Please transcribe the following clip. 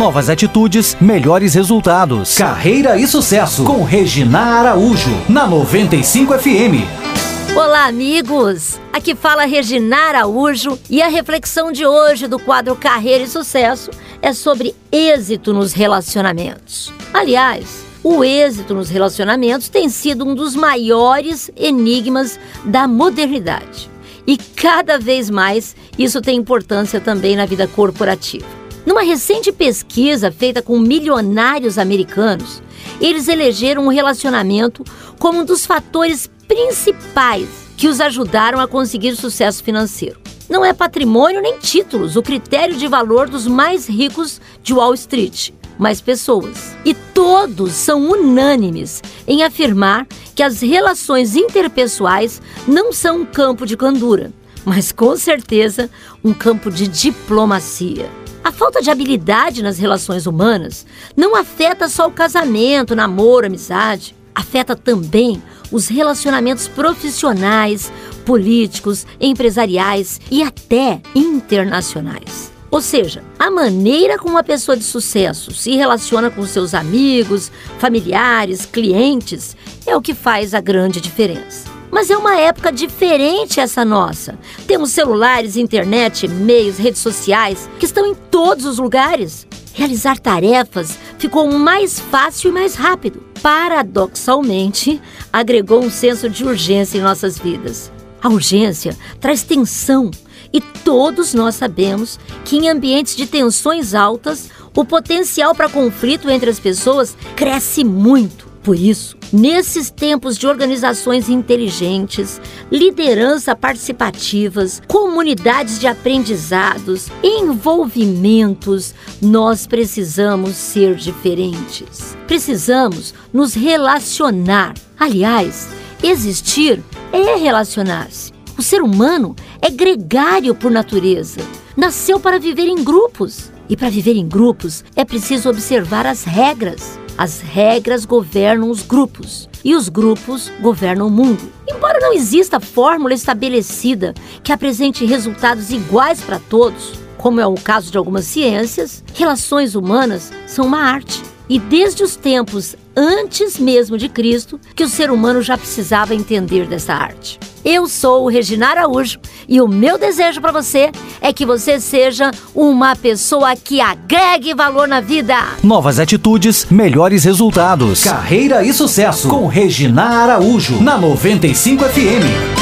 Novas atitudes, melhores resultados. Carreira e sucesso com Regina Araújo na 95 FM. Olá, amigos! Aqui fala Regina Araújo e a reflexão de hoje do quadro Carreira e Sucesso é sobre êxito nos relacionamentos. Aliás, o êxito nos relacionamentos tem sido um dos maiores enigmas da modernidade. E cada vez mais isso tem importância também na vida corporativa. Numa recente pesquisa feita com milionários americanos, eles elegeram o relacionamento como um dos fatores principais que os ajudaram a conseguir sucesso financeiro. Não é patrimônio nem títulos o critério de valor dos mais ricos de Wall Street, mas pessoas. E todos são unânimes em afirmar que as relações interpessoais não são um campo de candura, mas com certeza um campo de diplomacia. A falta de habilidade nas relações humanas não afeta só o casamento, namoro, amizade. Afeta também os relacionamentos profissionais, políticos, empresariais e até internacionais. Ou seja, a maneira como uma pessoa de sucesso se relaciona com seus amigos, familiares, clientes é o que faz a grande diferença. Mas é uma época diferente essa nossa. Temos celulares, internet, e-mails, redes sociais que estão em todos os lugares. Realizar tarefas ficou mais fácil e mais rápido. Paradoxalmente, agregou um senso de urgência em nossas vidas. A urgência traz tensão e todos nós sabemos que em ambientes de tensões altas, o potencial para conflito entre as pessoas cresce muito. Por isso, nesses tempos de organizações inteligentes, liderança participativas, comunidades de aprendizados, envolvimentos, nós precisamos ser diferentes. Precisamos nos relacionar. Aliás, existir é relacionar-se. O ser humano é gregário por natureza. Nasceu para viver em grupos. E para viver em grupos é preciso observar as regras. As regras governam os grupos e os grupos governam o mundo. Embora não exista fórmula estabelecida que apresente resultados iguais para todos, como é o caso de algumas ciências, relações humanas são uma arte. E desde os tempos antes mesmo de Cristo, que o ser humano já precisava entender dessa arte. Eu sou o Regina Araújo e o meu desejo para você é que você seja uma pessoa que agregue valor na vida. Novas atitudes, melhores resultados. Carreira e sucesso com Regina Araújo na 95 FM.